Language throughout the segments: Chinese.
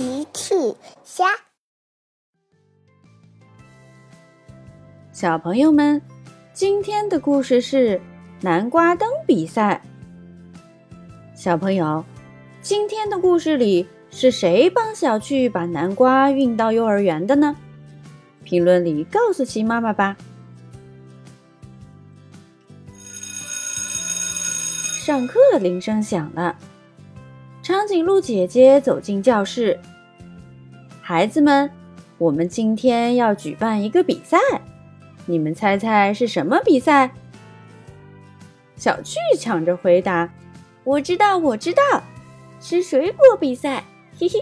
奇趣虾，小朋友们，今天的故事是南瓜灯比赛。小朋友，今天的故事里是谁帮小趣把南瓜运到幼儿园的呢？评论里告诉奇妈妈吧。上课铃声响了。长颈鹿姐姐走进教室，孩子们，我们今天要举办一个比赛，你们猜猜是什么比赛？小趣抢着回答：“我知道，我知道，吃水果比赛。”嘿嘿，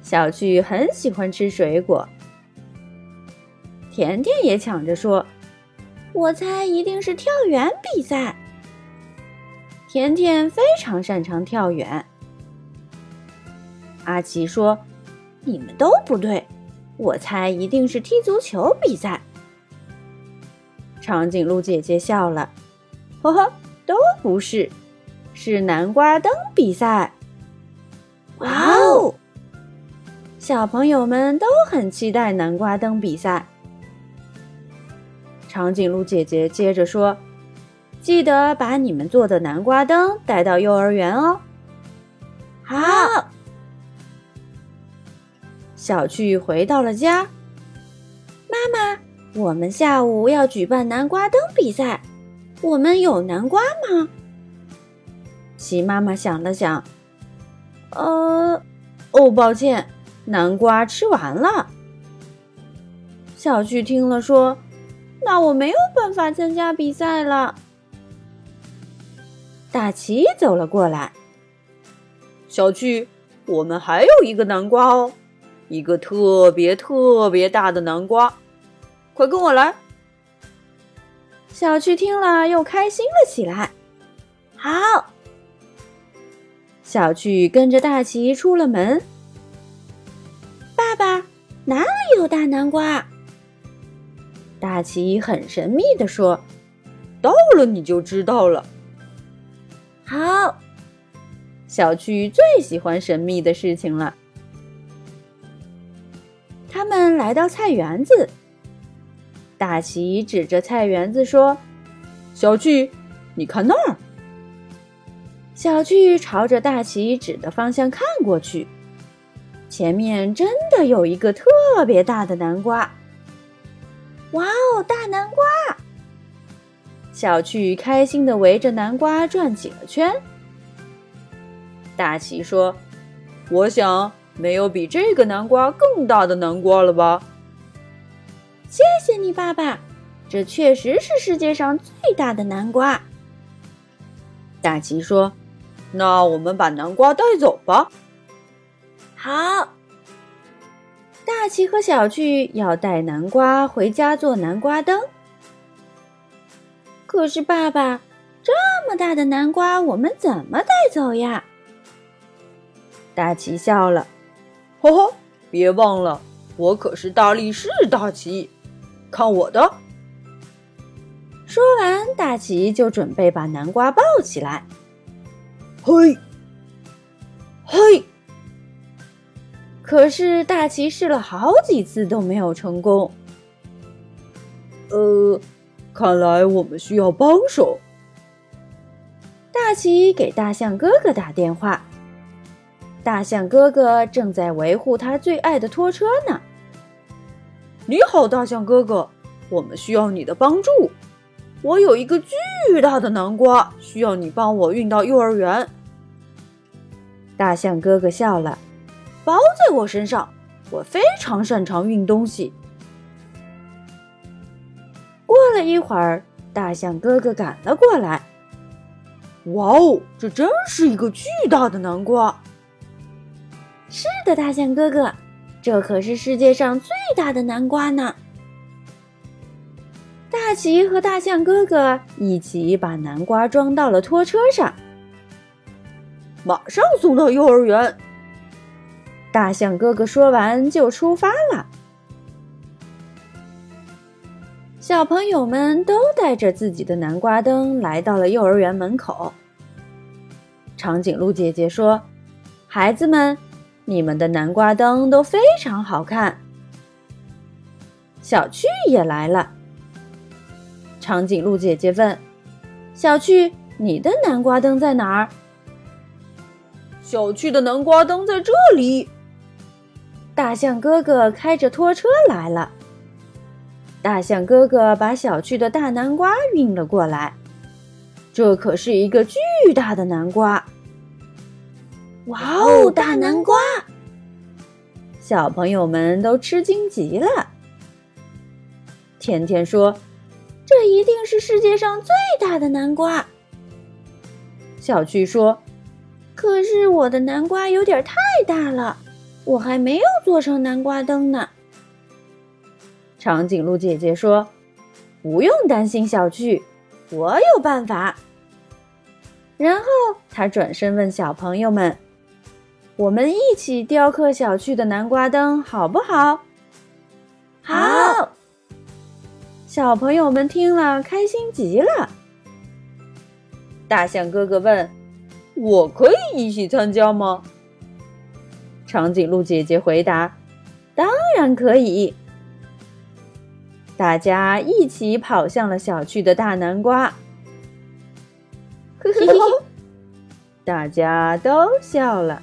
小趣很喜欢吃水果。甜甜也抢着说：“我猜一定是跳远比赛。”甜甜非常擅长跳远。阿奇说：“你们都不对，我猜一定是踢足球比赛。”长颈鹿姐姐笑了：“呵呵，都不是，是南瓜灯比赛。”哇哦！小朋友们都很期待南瓜灯比赛。长颈鹿姐姐接着说。记得把你们做的南瓜灯带到幼儿园哦。好，小趣回到了家。妈妈，我们下午要举办南瓜灯比赛，我们有南瓜吗？齐妈妈想了想，呃，哦，抱歉，南瓜吃完了。小趣听了说：“那我没有办法参加比赛了。”大奇走了过来，小趣，我们还有一个南瓜哦，一个特别特别大的南瓜，快跟我来！小趣听了又开心了起来。好，小趣跟着大奇出了门。爸爸，哪里有大南瓜？大奇很神秘的说：“到了你就知道了。”好，小趣最喜欢神秘的事情了。来到菜园子，大奇指着菜园子说：“小趣，你看那儿。”小趣朝着大奇指的方向看过去，前面真的有一个特别大的南瓜。哇哦，大南瓜！小趣开心的围着南瓜转起了圈。大奇说：“我想没有比这个南瓜更大的南瓜了吧？”谢谢你，爸爸，这确实是世界上最大的南瓜。大奇说：“那我们把南瓜带走吧。”好。大奇和小趣要带南瓜回家做南瓜灯。可是，爸爸，这么大的南瓜，我们怎么带走呀？大奇笑了，呵呵，别忘了，我可是大力士大奇，看我的！说完，大奇就准备把南瓜抱起来。嘿，嘿！可是，大奇试了好几次都没有成功。呃。看来我们需要帮手。大奇给大象哥哥打电话，大象哥哥正在维护他最爱的拖车呢。你好，大象哥哥，我们需要你的帮助。我有一个巨大的南瓜，需要你帮我运到幼儿园。大象哥哥笑了，包在我身上，我非常擅长运东西。过了一会儿，大象哥哥赶了过来。哇哦，这真是一个巨大的南瓜！是的，大象哥哥，这可是世界上最大的南瓜呢。大奇和大象哥哥一起把南瓜装到了拖车上，马上送到幼儿园。大象哥哥说完就出发了。小朋友们都带着自己的南瓜灯来到了幼儿园门口。长颈鹿姐姐说：“孩子们，你们的南瓜灯都非常好看。小趣也来了。长颈鹿姐姐问：“小趣，你的南瓜灯在哪儿？”小趣的南瓜灯在这里。大象哥哥开着拖车来了。大象哥哥把小趣的大南瓜运了过来。这可是一个巨大的南瓜！哇哦，大南瓜！小朋友们都吃惊极了。甜甜说：“这一定是世界上最大的南瓜。”小趣说：“可是我的南瓜有点太大了，我还没有做成南瓜灯呢。”长颈鹿姐姐说：“不用担心，小趣，我有办法。”然后他转身问小朋友们：“我们一起雕刻小趣的南瓜灯，好不好？”“好！”小朋友们听了，开心极了。大象哥哥问：“我可以一起参加吗？”长颈鹿姐姐回答：“当然可以。”大家一起跑向了小趣的大南瓜。嘿嘿嘿，大家都笑了。